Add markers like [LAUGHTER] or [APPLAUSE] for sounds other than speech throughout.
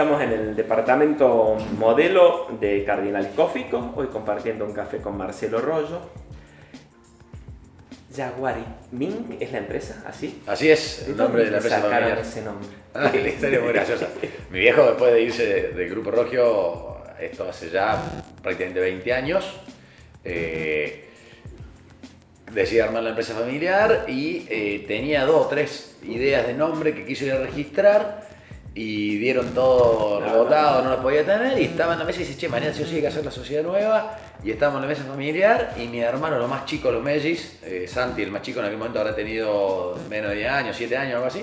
Estamos en el departamento modelo de Cardinal Cófico, hoy compartiendo un café con Marcelo Rollo. Jaguari Ming es la empresa, ¿así? Así es, el nombre de la empresa sacaron ese nombre? [LAUGHS] Ah, la historia es muy graciosa. Mi viejo, después de irse de- del Grupo Rogio, esto hace ya prácticamente 20 años, eh, armar la empresa familiar y eh, tenía dos o tres ideas de nombre que quiso ir a registrar y dieron todo rebotado, no lo podía tener y estaba en la mesa y dice, che, mañana sí o sí hay que hacer la sociedad nueva y estábamos en la mesa familiar y mi hermano, lo más chico, los Mellis, eh, Santi, el más chico en aquel momento habrá tenido menos de 10 años, 7 años, algo así,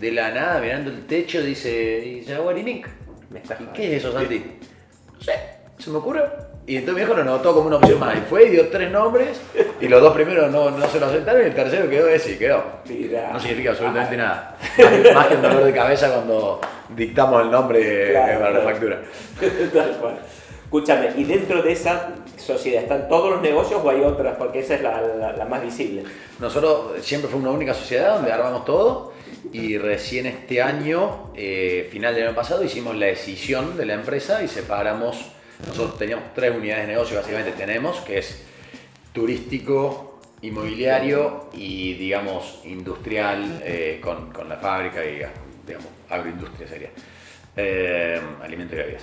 de la nada, mirando el techo, dice, ¿y Jaguar y estás ¿Y qué es eso, Santi? No sé, se me ocurre. Y entonces mi viejo lo notó como una opción más. Y fue y dio tres nombres. Y los dos primeros no, no se lo aceptaron. Y el tercero quedó ese y quedó. No significa absolutamente nada. Más, más que un dolor de cabeza cuando dictamos el nombre Claro, para la claro. factura. [LAUGHS] Tal cual. Escúchame, ¿y dentro de esa sociedad están todos los negocios o hay otras? Porque esa es la, la- la más visible. Nosotros siempre fue una única sociedad donde armamos todo. Y recién este año, eh, final del año pasado, hicimos la decisión de la empresa y separamos. Nosotros teníamos tres unidades de negocio, básicamente tenemos, que es turístico, inmobiliario y, digamos, industrial eh, con, con la fábrica y, digamos, agroindustria sería. Eh, alimento y bebidas.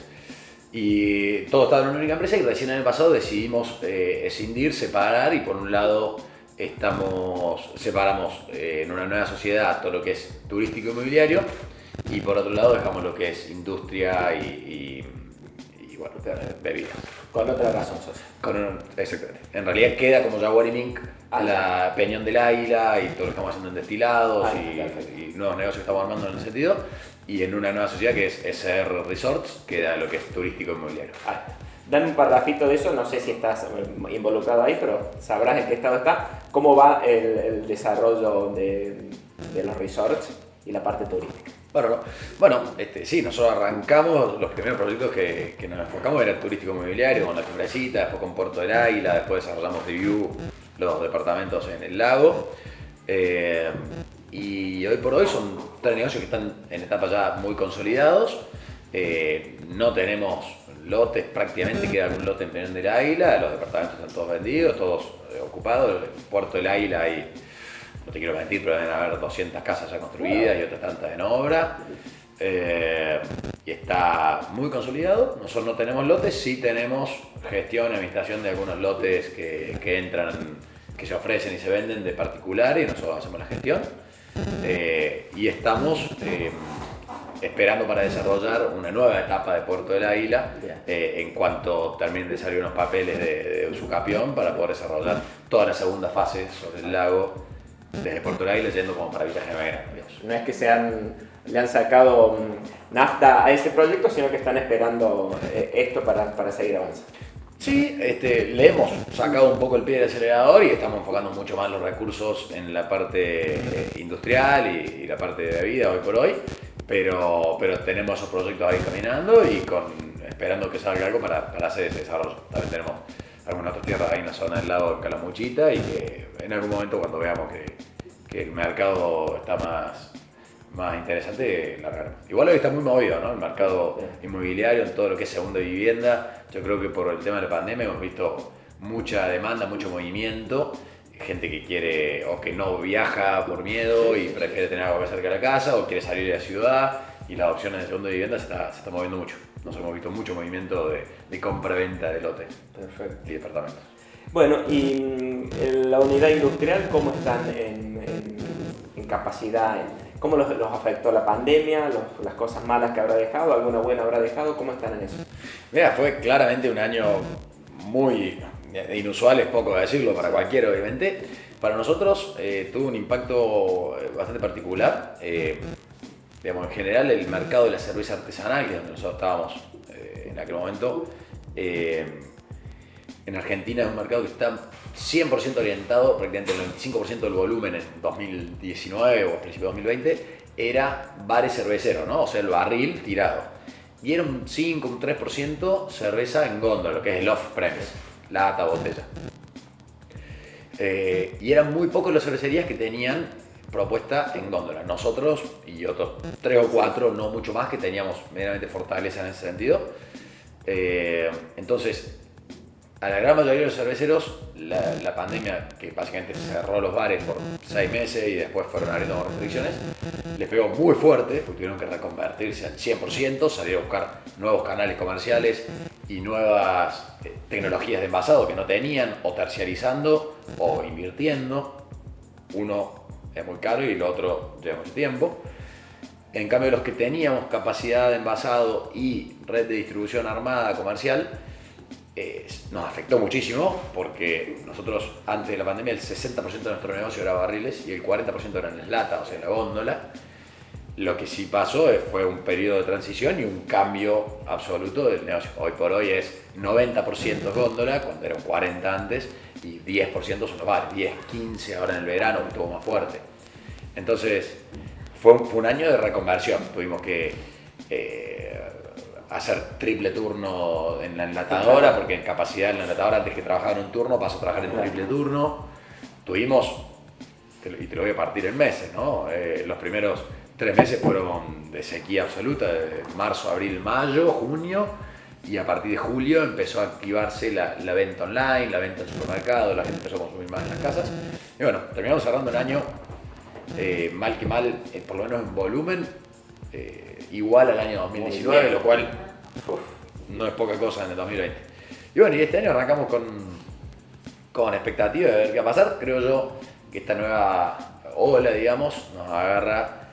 Y todo estaba en una única empresa y recién el año pasado decidimos eh, escindir, separar y por un lado estamos, separamos eh, en una nueva sociedad todo lo que es turístico inmobiliario y por otro lado dejamos lo que es industria y- y, bueno, bebidas. Con otra razón social. Con un- exactamente. En realidad queda como Jaguar y Mink, Ah, la Peñón del Águila y todo lo que estamos haciendo en destilados Ah, y, perfecto. y nuevos negocios que estamos armando en ese sentido. Y en una nueva sociedad que es SR Resorts, queda lo que es turístico inmobiliario. Ah, Dame un parrafito de eso, no sé si estás eh, involucrado ahí, pero sabrás en qué estado está. ¿Cómo va el, el desarrollo de, de los resorts y la parte turística? Bueno, no. bueno este, sí, nosotros arrancamos, los primeros proyectos que, nos enfocamos era turístico inmobiliario, con la cumbrecita, después con Puerto del Águila, después desarrollamos Review, los departamentos en el lago. Eh, y hoy por hoy son tres negocios que están en etapas ya muy consolidados. Eh, no tenemos lotes, prácticamente queda algún lote en Peñón del Águila, los departamentos están todos vendidos, todos eh, ocupados. Puerto del Águila hay no te quiero mentir, pero deben haber 200 casas ya construidas y otras tantas en obra. Eh, y está muy consolidado. Nosotros no tenemos lotes, sí tenemos gestión y administración de algunos lotes que, que entran, que se ofrecen y se venden de particulares y nosotros hacemos la gestión. Eh, y estamos eh, esperando para desarrollar una nueva etapa de Puerto del Águila eh, en cuanto terminen de salir unos papeles de, de Usucapión para poder desarrollar toda la segunda fase sobre el lago desde Puerto del Águila yendo como para Villa Gemena. digamos. No es que le han sacado mm, nafta a ese proyecto, sino que están esperando eh, esto para, para seguir avanzando. Sí, este, le hemos sacado un poco el pie del acelerador y estamos enfocando mucho más los recursos en la parte eh, industrial y, y la parte de bebida hoy por hoy, pero, pero tenemos esos proyectos ahí caminando y con, esperando que salga algo para, para hacer ese desarrollo. También tenemos algunas otras tierras ahí en la zona del lago de Calamuchita y que en algún momento cuando veamos que, que el mercado está más, más interesante, largaremos. Igual hoy está muy movido, ¿no? El mercado inmobiliario, en todo lo que es segunda vivienda. Yo creo que por el tema de la pandemia hemos visto mucha demanda, mucho movimiento. Gente que quiere o que no viaja por miedo y prefiere tener algo que cerca de la casa o quiere salir de la ciudad y las opciones de segunda vivienda se está, se está moviendo mucho. Nosotros hemos visto mucho movimiento de, de compra-venta de lotes Perfecto. y departamentos. Bueno, y mm, la unidad industrial, ¿cómo están en, en- en capacidad? ¿Cómo los, los afectó la pandemia? los- las cosas malas que habrá dejado? ¿Alguna buena habrá dejado? ¿Cómo están en eso? Mira, fue claramente un año muy inusual, es poco decirlo para cualquiera, obviamente. Para nosotros eh, tuvo un impacto bastante particular. Eh, digamos, en general, el mercado de la cerveza artesanal, que es donde nosotros estábamos eh, en aquel momento, eh, en Argentina es un mercado que está 100% orientado, prácticamente el 95% del volumen en 2019 o a principios de 2020 era bares cerveceros, ¿no? O sea, el barril tirado. Y era un 5, un 3% cerveza en góndola, lo que es el off-premise, lata, botella. Eh, y eran muy pocos las cervecerías que tenían propuesta en góndola. Nosotros y otros tres o cuatro, no mucho más, que teníamos medianamente fortaleza en ese sentido. Eh, entonces, a la gran mayoría de los cerveceros, la, la, pandemia, que básicamente cerró los bares por seis meses y después fueron abriendo restricciones, les pegó muy fuerte, porque tuvieron que reconvertirse al 100%, salir a buscar nuevos canales comerciales y nuevas eh, tecnologías de envasado que no tenían, o terciarizando o invirtiendo. Uno es muy caro y el otro lleva mucho tiempo. En cambio, los que teníamos capacidad de envasado y red de distribución armada comercial, eh, nos afectó muchísimo porque nosotros antes de la pandemia el 60% de nuestro negocio era barriles y el 40% eran en lata, o sea, en la góndola. Lo que sí pasó fue un periodo de transición y un cambio absoluto del negocio. Hoy por hoy es 90% góndola, cuando eran 40 antes, y 10% son los bares, 10, 15 ahora en el verano, que estuvo más fuerte. Entonces, fue un, fue un año de reconversión. Tuvimos que eh, hacer triple turno en la enlatadora, porque en capacidad en la enlatadora, antes que trabajaba en un turno, pasó a trabajar en triple turno. Tuvimos, y te lo voy a partir en meses, ¿no? Eh, los primeros tres meses fueron de sequía absoluta, de marzo, abril, mayo, junio, y a partir de julio empezó a activarse la, la, venta online, la venta en supermercado, la gente empezó a consumir más en las casas. Y bueno, terminamos cerrando el año, eh, mal que mal, eh, por lo menos en volumen, eh, igual al año 2019, lo cual uf, no es poca cosa en el 2020. Y bueno, y este año arrancamos con, con expectativa de ver qué va a pasar. Creo yo que esta nueva ola, digamos, nos agarra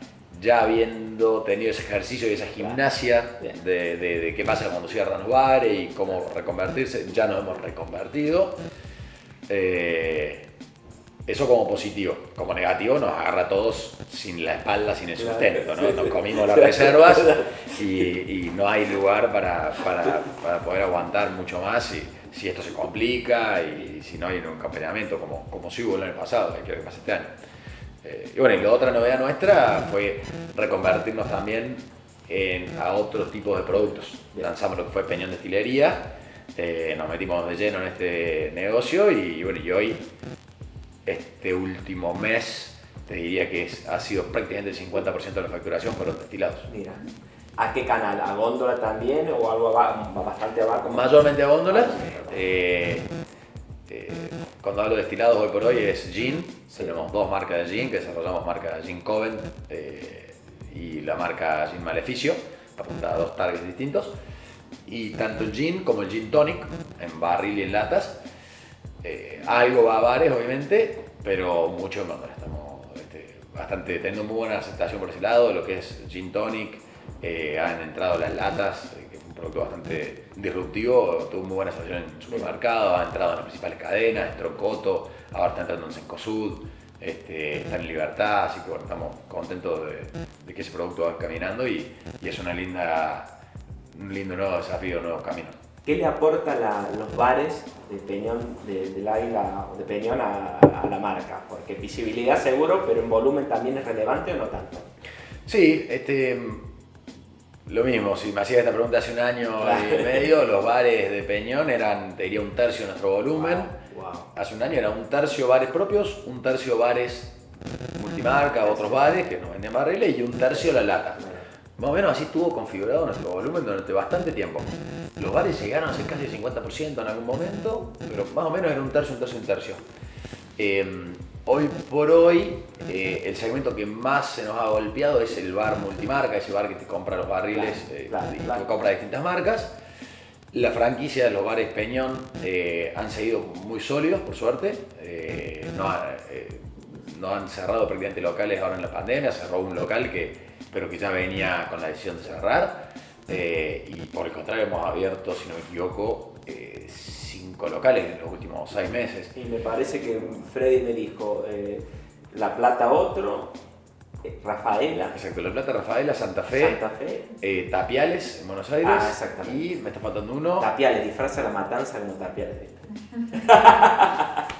ya habiendo tenido ese ejercicio y esa gimnasia de, de, de, qué pasa cuando cierran los bares y cómo reconvertirse, ya nos hemos reconvertido. Eh, eso como positivo. Como negativo nos agarra a todos sin la espalda, sin el sustento. ¿no? Nos comimos las reservas [LAUGHS] y, y, no hay lugar para, para, para, poder aguantar mucho más si, si esto se complica y si no hay un acompañamiento como, como sí hubo el año pasado, hay que ver qué pasa este año. Eh, y bueno, y la otra novedad nuestra fue reconvertirnos también en, a otros tipos de productos. Lanzamos lo que fue Peñón Destilería, eh, nos metimos de lleno en este negocio y bueno, y hoy, este último mes, te diría que es, ha sido prácticamente el 50% de la facturación fueron destilados. Mira. ¿A qué canal? ¿A góndola también o algo abajo, bastante abajo? Mayormente a góndola. Eh, eh, cuando hablo de destilados hoy por hoy es gin. Tenemos dos marcas de gin que desarrollamos marca Gin Coven eh, y la marca Gin Maleficio, apuntada a dos targets distintos. Y tanto el gin como el gin tonic, en barril y en latas. Eh, algo va a bares, obviamente, pero mucho en góndola. Estamos este, bastante, teniendo muy buena aceptación por ese lado. Lo que es gin tonic, eh, han entrado las latas, producto bastante disruptivo, tuvo muy buena aceptación en supermercados, ha entrado en las principales cadenas, en Trocoto, ahora está entrando en Sencosud, este, está en Libertad, así que bueno, estamos contentos de, de que ese producto va caminando y, y, es una linda, un lindo nuevo desafío, un nuevo camino. ¿Qué le aporta la, los bares de Peñón, de, del Águila de Peñón a, a, la marca? Porque visibilidad seguro, pero en volumen también es relevante o no tanto. Sí, este, lo mismo, si me hacías esta pregunta hace un año y medio, los bares de Peñón eran, te diría, un tercio de nuestro volumen. Wow, wow. Hace un año era un tercio bares propios, un tercio bares multimarca, otros bares que nos vendían barriles y un tercio la lata. Más o menos así estuvo configurado nuestro volumen durante bastante tiempo. Los bares llegaron a ser casi el 50% en algún momento, pero más o menos era un tercio, un tercio, un tercio. Eh, Hoy por hoy, eh, el segmento que más se nos ha golpeado es el bar multimarca, ese bar que te compra los barriles eh, claro, y claro. te compra distintas marcas. La franquicia de los bares Peñón eh, han seguido muy sólidos, por suerte. Eh, no, ha- no han cerrado prácticamente locales ahora en la pandemia. Cerró un local que, pero que ya venía con la decisión de cerrar. Y por el contrario, hemos abierto, si no me equivoco, eh, cinco locales en los últimos seis meses. Y me parece que Freddy me dijo, eh, La Plata otro, eh, Rafaela, Exacto, La Plata, Rafaela, Santa Fe, Santa Fe, eh, Tapiales en Buenos Aires. Ah, exactamente. Y me está faltando uno. Tapiales, disfraza la matanza como Tapiales. [LAUGHS]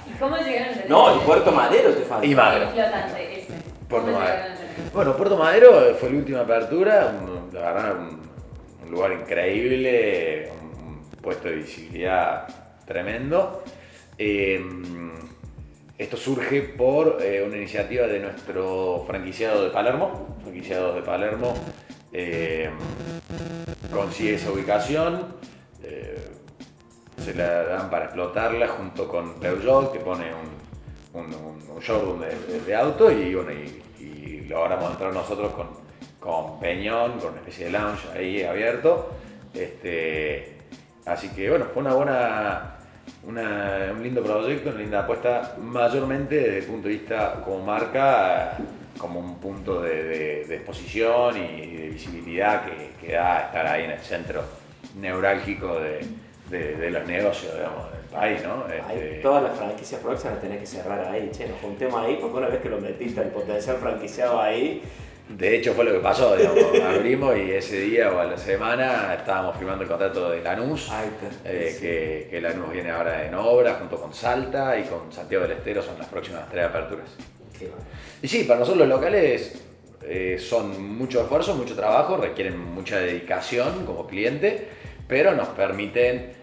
¿Y cómo llegaron a No, y Puerto Madero te falta. Y Madero. Flotante, ese. Puerto ¿Cómo Madero. Bueno, Puerto Madero fue la última apertura, un- la verdad, un, un lugar increíble, un, un puesto de visibilidad tremendo. Eh, esto surge por eh, una iniciativa de nuestro franquiciado de Palermo, franquiciado de Palermo, eh, consigue esa ubicación, eh, se la dan para explotarla junto con Peugeot, que pone un, un, showroom de, de, auto y, bueno, y, y, logramos entrar nosotros con, con Peñón, con una especie de lounge ahí abierto. Este, así que bueno, fue una buena un lindo proyecto, una linda apuesta, mayormente desde el punto de vista como marca, como un punto de, exposición y de visibilidad que, que, da estar ahí en el centro neurálgico de, los negocios digamos, del país. ¿no? Este... Todas las franquicias próximas tenés que cerrar ahí, che, nos juntemos ahí, porque una vez que lo metiste el potencial franquiciado ahí, de hecho fue lo que pasó, [LAUGHS] abrimos y ese día o a la semana estábamos firmando el contrato de Lanús, eh, que, que, Lanús viene ahora en obra junto con Salta y con Santiago del Estero, son las próximas tres aperturas. Y sí, para nosotros los locales eh, son mucho esfuerzo, mucho trabajo, requieren mucha dedicación como cliente, pero nos permiten,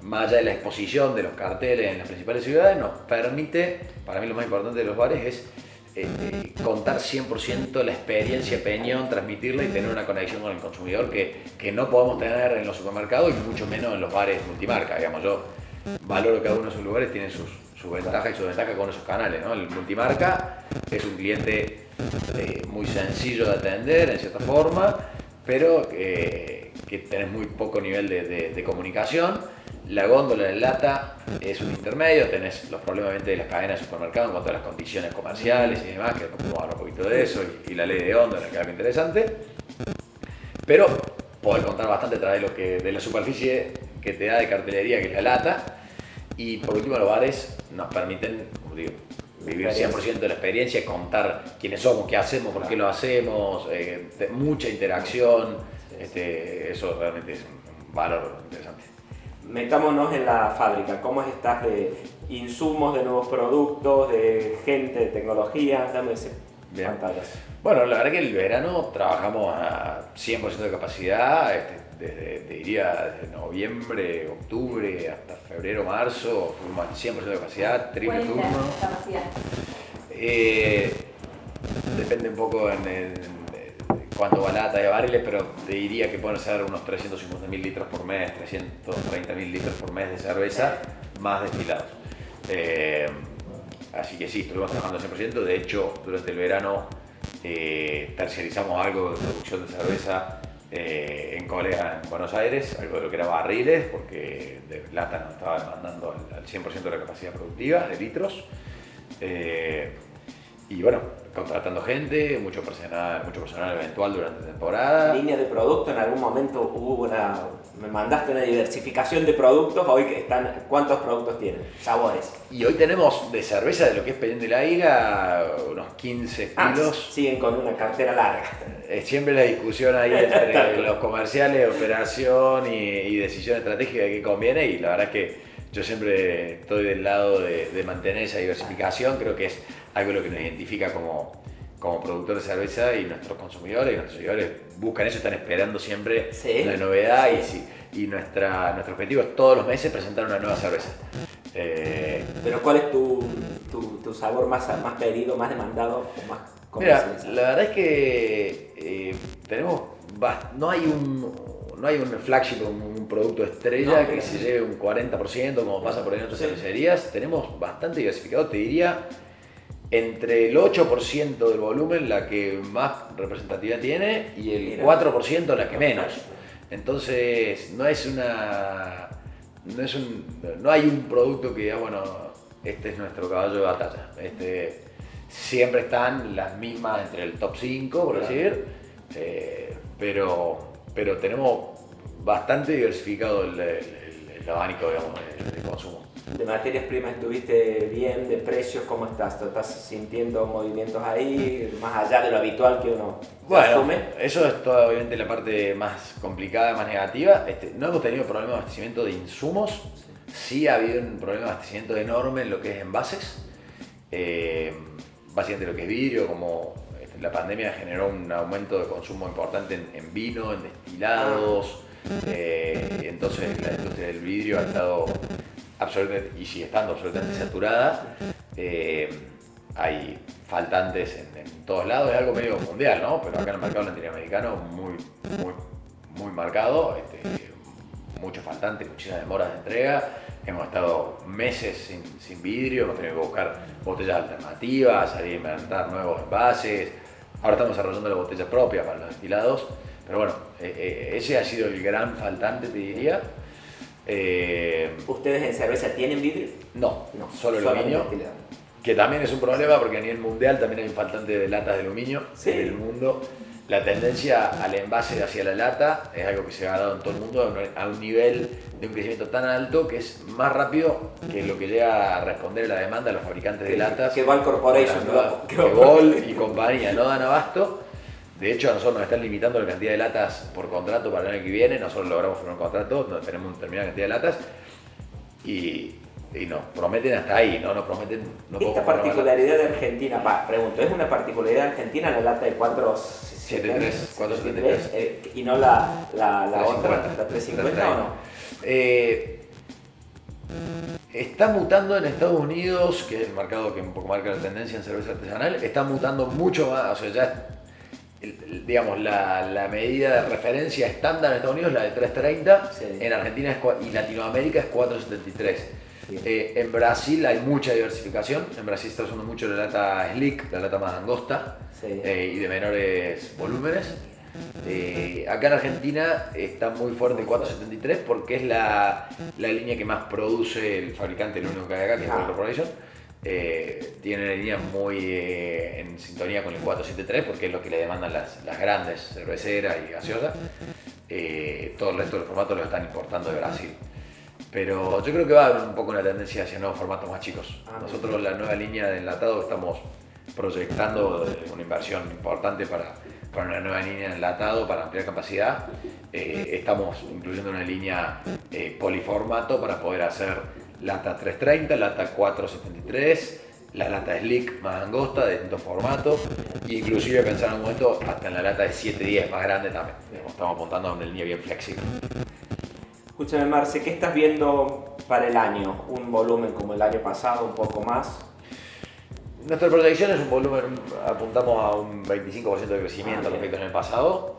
más allá de la exposición de los carteles en las principales ciudades, nos permite, para mí lo más importante de los bares es eh, contar 100% la experiencia Peñón, transmitirla y tener una conexión con el consumidor que, que, no podemos tener en los supermercados y mucho menos en los bares multimarca. Digamos, yo valoro cada uno de sus lugares, tiene sus, sus ventajas y sus desventajas con esos canales. ¿no? El multimarca es un cliente eh, muy sencillo de atender en cierta forma, pero eh, que tenés muy poco nivel de, de, de comunicación la góndola de lata es un intermedio, tenés los problemas de las cadenas de supermercados en cuanto a las condiciones comerciales y demás, que vamos a hablar un poquito de eso, y, la ley de onda, que es algo interesante. Pero podés contar bastante a través de, lo que, de la superficie que te da de cartelería, que es la lata. Y por último, los bares nos permiten, como digo, vivir 100% de la experiencia, contar quiénes somos, qué hacemos, por qué lo hacemos, eh, mucha interacción. Este, eso realmente es un valor interesante metámonos en la fábrica. ¿Cómo estás de insumos, de nuevos productos, de gente, de tecnología? Dame ese pantallas. Bueno, la verdad que el verano trabajamos a 100% de capacidad, este, desde, te diría, desde noviembre, octubre hasta febrero, marzo, fuimos al 100% de capacidad, triple turno. capacidad? Eh, depende un poco en el cuánto va lata de barriles, pero te diría que pueden ser unos 350 mil litros por mes, 330 mil litros por mes de cerveza, más destilados. Eh, así que sí, estuvimos trabajando al 100%. De hecho, durante el verano eh, terciarizamos algo de producción de cerveza eh, en colega en Buenos Aires, algo de lo que era barriles, porque de lata nos estaba demandando al 100% de la capacidad productiva de litros. Y bueno, contratando gente, mucho personal, mucho personal eventual durante la temporada. Línea de producto, en algún momento hubo una, me mandaste una diversificación de productos, hoy que están, ¿cuántos productos tienen? Sabores. Y hoy tenemos de cerveza de lo que es de la Ira unos 15 ah, kilos. siguen con una cartera larga. Es siempre la discusión ahí entre [LAUGHS] los comerciales, operación y, y decisión estratégica que conviene y la verdad es que yo siempre estoy del lado de, de mantener esa diversificación, creo que es algo lo que nos identifica como, como productor de cerveza y nuestros consumidores y nuestros seguidores buscan eso, están esperando siempre la novedad y, y nuestra, nuestro objetivo es todos los meses presentar una nueva cerveza. Eh, Pero ¿cuál es tu, tu, sabor más, más pedido, más demandado más Mira, la verdad es que eh, tenemos, no hay un no hay un flagship, un, producto estrella que se lleve un 40% como pasa por ahí en otras cervecerías. Tenemos bastante diversificado, te diría entre el 8% del volumen la que más representatividad tiene y el 4% la que menos. Entonces no es una. No, es un, no hay un producto que diga, bueno, este es nuestro caballo de batalla. Este, siempre están las mismas entre el top 5, por decir, eh, pero, pero tenemos bastante diversificado el, el, abanico digamos, de consumo de materias primas estuviste bien, de precios, ¿cómo estás? ¿Estás sintiendo movimientos ahí, más allá de lo habitual que uno bueno, asume? Eso es toda, obviamente la parte más complicada, más negativa. Este, no hemos tenido problemas de abastecimiento de insumos, sí ha habido un problema de abastecimiento enorme en lo que es envases, eh, básicamente lo que es vidrio, como este, la pandemia generó un aumento de consumo importante en, vino, en destilados, eh, entonces la industria del vidrio ha estado absolutamente, y sigue estando absolutamente saturada. Eh, hay faltantes en, todos lados, es algo medio mundial, ¿no? Pero acá en el mercado latinoamericano muy, muy, muy marcado, este, muchos faltantes, muchísimas demoras de entrega. Hemos estado meses sin, sin vidrio, hemos tenido que buscar botellas alternativas, salir a inventar nuevos envases. Ahora estamos desarrollando la botella propia para los destilados. Pero bueno, eh, eh, ese ha sido el gran faltante, te diría. Eh, ¿Ustedes en cerveza tienen vidrio? No, no solo aluminio. Que también es un problema porque a nivel mundial también hay un faltante de latas de aluminio en el mundo. La tendencia al envase hacia la lata es algo que se ha dado en todo el mundo a un nivel de un crecimiento tan alto que es más rápido que lo que llega a responder a la demanda de los fabricantes de latas. Que Ball Corporation, [LAUGHS] que Ball y compañía no dan abasto. De hecho, a nosotros nos están limitando la cantidad de latas por contrato para el año que viene. Nosotros logramos firmar un contrato, donde tenemos una determinada cantidad de latas. Y y nos prometen hasta ahí, ¿no? Nos prometen... No Esta particularidad de Argentina, pregunto, ¿es una particularidad de Argentina la lata de 473, 473 eh, y no la, la, la otra, la 350 o no? Eh, está mutando en Estados Unidos, que es el mercado que un poco marca la tendencia en cerveza artesanal, está mutando mucho más, o sea, ya digamos, la, la, medida de referencia estándar en Estados Unidos, la de 330, en Argentina es, y Latinoamérica es 473. Eh, en Brasil hay mucha diversificación. En Brasil está usando mucho la lata slick, la lata más angosta eh, y de menores volúmenes. Eh, acá en Argentina está muy fuerte 473 porque es la, la, línea que más produce el fabricante, lo único que hay acá, que es World Corporation. tiene una línea muy en sintonía con el 473 porque es lo que le demandan las, las grandes cerveceras y gaseosas. todo el resto de los formatos lo están importando de Brasil. Pero yo creo que va a haber un poco una tendencia hacia nuevos formatos más chicos. Ah, Nosotros la nueva línea de enlatado estamos proyectando una inversión importante para, para una nueva línea de enlatado para ampliar capacidad. Eh, estamos incluyendo una línea eh, poliformato para poder hacer lata 330, lata 473, la lata slick más angosta de distintos formatos e inclusive pensar en un momento hasta en la lata de 710 más grande también. Estamos apuntando a una línea bien flexible. Escúchame, Marce, ¿qué estás viendo para el año? ¿Un volumen como el año pasado, un poco más? Nuestra proyección es un volumen, apuntamos a un 25% de crecimiento ah, respecto al año pasado.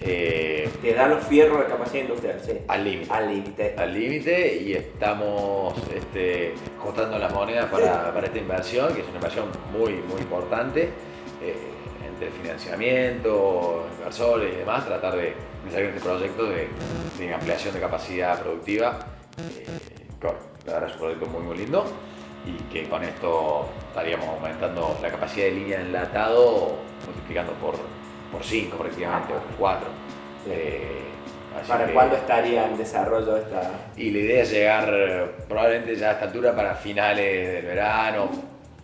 Eh, Te da los fierros de capacidad industrial, sí. Al límite. Al límite. Al límite y estamos este, ajustando las monedas para, para, esta inversión, que es una inversión muy, muy importante. Eh, entre financiamiento, inversores y demás, tratar de salir este proyecto de, ampliación de capacidad productiva. Eh, la verdad es un proyecto muy, muy lindo y que con esto estaríamos aumentando la capacidad de línea de enlatado, multiplicando por, por 5 prácticamente, o por 4. Eh, ¿Para cuándo estaría en desarrollo esta...? Y la idea es llegar probablemente ya a esta altura para finales del verano,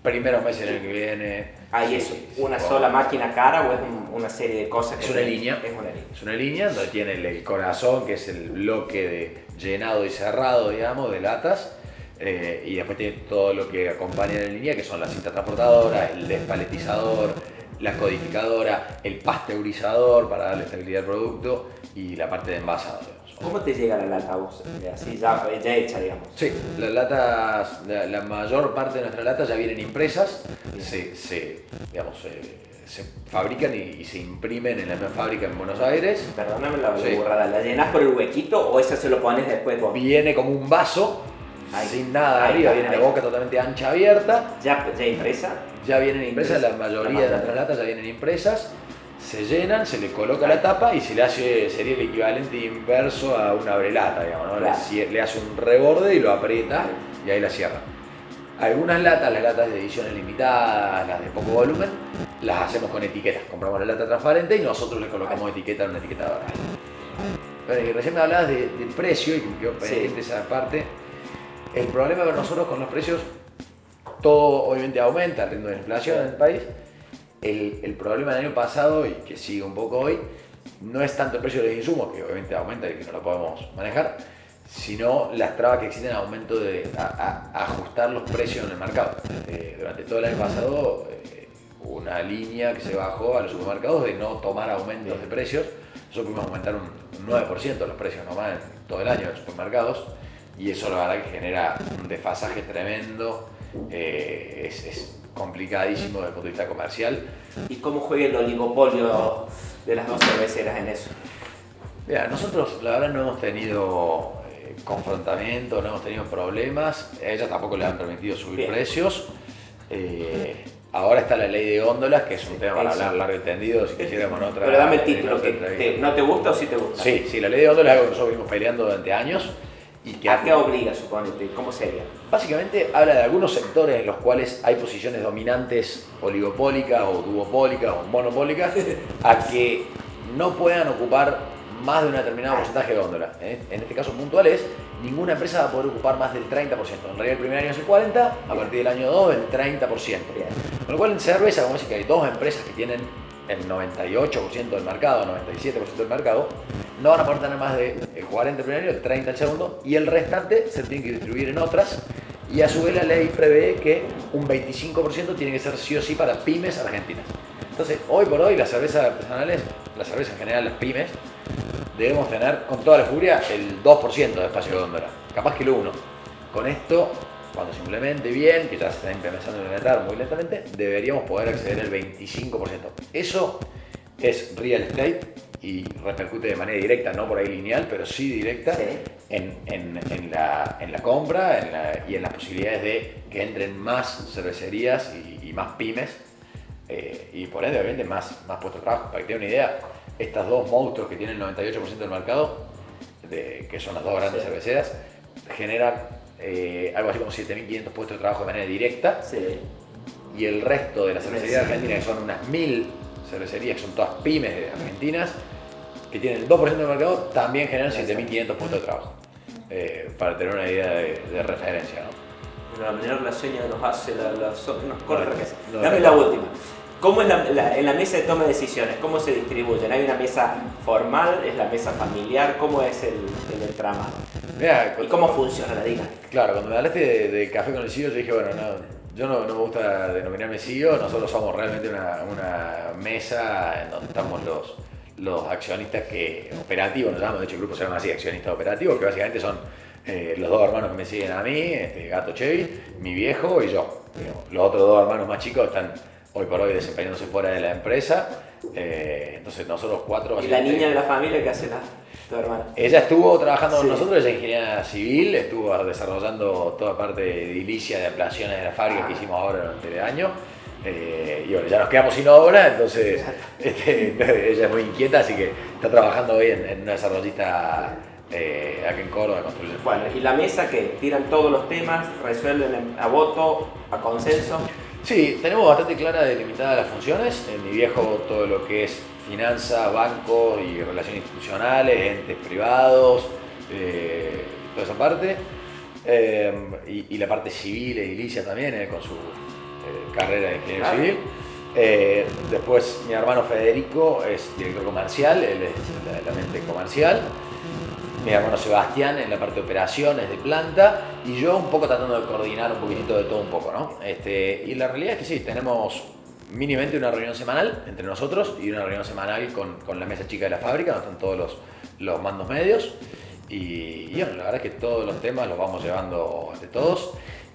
primeros meses del año que viene. ¿Hay eso? ¿Una sola máquina cara o es una serie de cosas? Que es una línea. Es una línea. Es una línea donde tiene el, corazón, que es el bloque de llenado y cerrado, digamos, de latas. Eh, y después tiene todo lo que acompaña la línea, que son la cinta transportadora, el despaletizador, la codificadora, el pasteurizador para darle estabilidad al producto y la parte de envasado. ¿Cómo te llega la lata vos? Así ya, hecha, digamos. Sí, las latas, la, mayor parte de nuestras latas ya vienen impresas, se, se, digamos, se, fabrican y, se imprimen en la misma fábrica en Buenos Aires. Perdóname la burrada, ¿la llenas por el huequito o esa se lo pones después vos? Viene como un vaso, sin nada arriba, viene la boca totalmente ancha abierta. ¿Ya, ya impresa? Ya vienen impresas, la mayoría de nuestras latas ya vienen impresas se llenan, se le coloca la tapa y se le hace, sería el equivalente inverso a una brelata, digamos, ¿no? le, hace un reborde y lo aprieta y ahí la cierra. Algunas latas, las latas de ediciones limitadas, las de poco volumen, las hacemos con etiquetas. Compramos la lata transparente y nosotros le colocamos etiqueta en una etiqueta dorada. Pero, y recién me hablabas de, precio y que pendiente esa parte. El problema de nosotros con los precios, todo obviamente aumenta el ritmo de inflación en el país el, problema del año pasado y que sigue un poco hoy no es tanto el precio de los insumos, que obviamente aumenta y que no lo podemos manejar, sino las trabas que existen al aumento de ajustar los precios en el mercado. Eh, durante todo el año pasado eh, una línea que se bajó a los supermercados de no tomar aumentos de precios. Nosotros pudimos aumentar un 9% los precios nomás en todo el año en los supermercados y eso la verdad que genera un desfasaje tremendo eh, es, es complicadísimo desde el punto de vista comercial. ¿Y cómo juega el oligopolio de las dos cerveceras en eso? Mira, nosotros la verdad no hemos tenido eh, confrontamiento, no hemos tenido problemas. A ellas tampoco le han permitido subir Bien. precios. Eh, ahora está la ley de góndolas, que es un tema para hablar largo y tendido, si quisiéramos otra. Pero dame el título, que te- ¿no te gusta o sí te gusta? Sí, sí, la ley de góndolas es algo que nosotros venimos peleando durante años. Y ¿A qué obliga, suponete? ¿Cómo sería? Básicamente habla de algunos sectores en los cuales hay posiciones dominantes oligopólicas o duopólicas o monopólicas a que no puedan ocupar más de un determinado porcentaje de góndola. ¿eh? En este caso puntual es, ninguna empresa va a poder ocupar más del 30%. En realidad el primer año es el 40%, a partir del año 2 el 30%. Bien. Con lo cual en cerveza, como dice que hay dos empresas que tienen el 98% del mercado, 97% del mercado, no van a poder tener más del 40 el primer año, el 30 el segundo, y el restante se tiene que distribuir en otras. Y a su vez la ley prevé que un 25% tiene que ser sí o sí para pymes argentinas. Entonces, hoy por hoy las cervezas artesanales, las cervezas en general, las pymes, debemos tener con toda la furia el 2% de espacio de góndola, capaz que lo 1. Con esto, cuando se implemente bien, que ya se está empezando a implementar muy lentamente, deberíamos poder acceder al 25%. Eso es real estate y repercute de manera directa, no por ahí lineal, pero sí directa Sí. En, en- en la, en la compra en la- y en las posibilidades de que entren más cervecerías y, y más pymes eh, y por ende obviamente más, más puestos de trabajo. Para que tengan una idea, estas dos monstruos que tienen el 98% del mercado, de- que son las dos grandes Sí. cerveceras, generan eh, algo así como 7.500 puestos de trabajo de manera directa Sí. y el resto de las cervecerías Sí. argentinas, que son unas mil cervecerías, que son todas pymes de argentinas, que tienen el 2% del mercado, también generan 7.500 puestos de trabajo. Eh, para tener una idea de, de referencia, ¿no? La menor la seña nos hace la, la nos corta No, no, Dame no. la última. ¿Cómo es la, la- en la mesa de toma de decisiones? ¿Cómo se distribuyen? ¿Hay una mesa formal? ¿Es la mesa familiar? ¿Cómo es el, el entramado? Mirá, ¿Y cómo funciona la dinámica? Claro, cuando me hablaste de, de café con el CEO, yo dije, bueno, no, yo no, no me gusta denominarme CEO, nosotros somos realmente una, una mesa en donde estamos los, los accionistas que operativos, nos llamamos, de hecho el grupo se llama así, accionistas operativos, que básicamente son eh, los dos hermanos que me siguen a mí, este, Gato Chevy, mi viejo y yo. Digamos, Los otros dos hermanos más chicos están hoy por hoy desempeñándose fuera de la empresa, eh, entonces nosotros cuatro... ¿Y la niña de la familia que hace la, tu hermana? ella estuvo trabajando con nosotros, ella es ingeniera civil, estuvo desarrollando toda parte de edilicia, de ampliaciones de la fábrica que Ah. hicimos ahora durante el año. Eh, y bueno, ya nos quedamos sin obra, entonces este, [LAUGHS] ella es muy inquieta, así que está trabajando hoy en, en una desarrollista eh, aquí en Córdoba construyendo. Bueno, ¿y la mesa que tiran todos los temas, resuelven en- a voto, a consenso? Sí, tenemos bastante clara delimitada las funciones. En mi viejo todo lo que es finanzas, bancos y relaciones institucionales, entes privados, eh, toda esa parte. Eh, y, y la parte civil, edilicia también, eh, con su carrera de ingeniero Claro. civil. Después mi hermano Federico es director comercial, él es la, la mente comercial. Mi hermano Sebastián en la parte de operaciones, de planta, y yo un poco tratando de coordinar un poquitito de todo un poco, ¿no? Este, y la realidad es que sí, tenemos mínimamente una reunión semanal entre nosotros y una reunión semanal con, con la mesa chica de la fábrica, donde están todos los, los mandos medios. Y, y bueno, la verdad es que todos los temas los vamos llevando entre todos.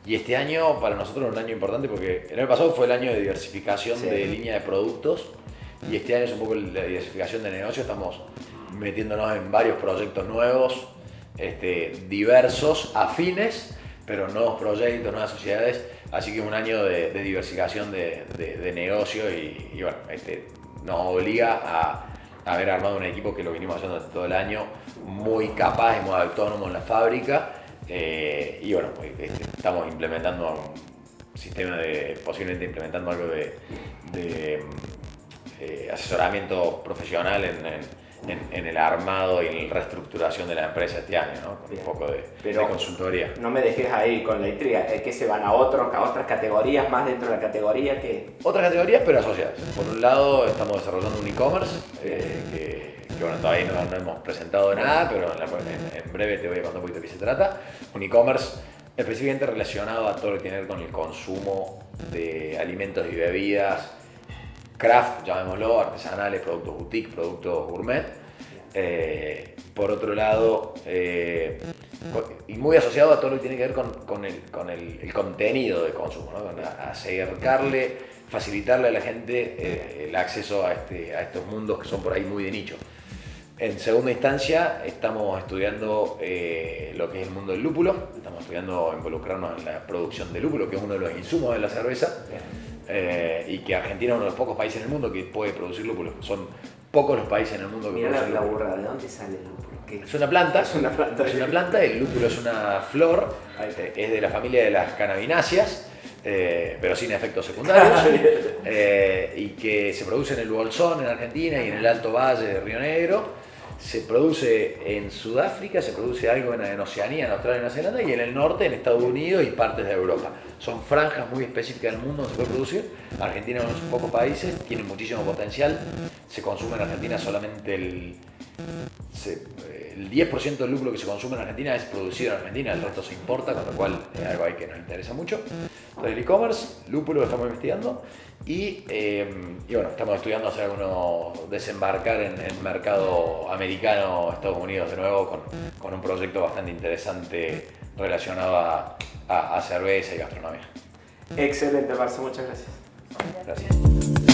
Y este año para nosotros es un año importante porque el año pasado fue el año de diversificación Sí. de línea de productos y este año es un poco la diversificación de negocio. Estamos metiéndonos en varios proyectos nuevos, este, diversos, afines, pero nuevos proyectos, nuevas sociedades. Así que un año de, diversificación de, de- negocio y, bueno, este, nos obliga a, haber armado un equipo que lo vinimos haciendo todo el año, muy capaz y muy autónomo en la fábrica. eh, y bueno, este, estamos implementando un sistema de, posiblemente implementando algo de, de, eh, asesoramiento profesional en, en- en- en el armado y en la reestructuración de la empresa este año, ¿no? con Bien. un poco de, Pero- de consultoría. No me dejes ahí con la intriga, es que se van a, otros, a otras categorías más dentro de la categoría que... Otras categorías, pero asociadas. Por un lado, estamos desarrollando un e-commerce, eh, que, que, bueno, todavía no, no hemos presentado nada, pero en, la- en- en breve te voy a contar un poquito de qué se trata. Un e-commerce específicamente relacionado a todo lo que tiene que ver con el consumo de alimentos y bebidas, craft, llamémoslo, artesanales, productos boutique, productos gourmet. Eh, por otro lado, eh, y muy asociado a todo lo que tiene que ver con, el, contenido de consumo, ¿no? acercarle, facilitarle a la gente eh, el acceso a, este, a estos mundos que son por ahí muy de nicho. En segunda instancia, estamos estudiando lo que es el mundo del lúpulo, estamos estudiando involucrarnos en la producción de lúpulo, que es uno de los insumos de la cerveza, y que Argentina es uno de los pocos países en el mundo que puede producir lúpulo. Son pocos los países en el mundo que Mira la, la burra, ¿de dónde sale el lúpulo? Es una planta. Es una planta. Es una planta, el lúpulo es una flor, es de la familia de las cannabináceas, eh, pero sin efectos secundarios, [LAUGHS] eh, y que se produce en el Bolsón, en Argentina, y en el Alto Valle de Río Negro se produce en Sudáfrica, se produce algo en, Oceanía, en Australia y Nueva Zelanda, y en el norte, en Estados Unidos y partes de Europa. Son franjas muy específicas del mundo donde se puede producir. Argentina es uno de los pocos países, tiene muchísimo potencial. Se consume en Argentina solamente el, el 10% del lúpulo que se consume en Argentina es producido en Argentina, el resto se importa, con lo cual es algo ahí que nos interesa mucho. Entonces, el e-commerce, lúpulo lo estamos investigando y, eh, y, bueno, estamos estudiando hacer alguno, desembarcar en el mercado americano, Estados Unidos de nuevo, con, con un proyecto bastante interesante relacionado a, a, a cerveza y gastronomía. Excelente, Marce, muchas gracias. Gracias.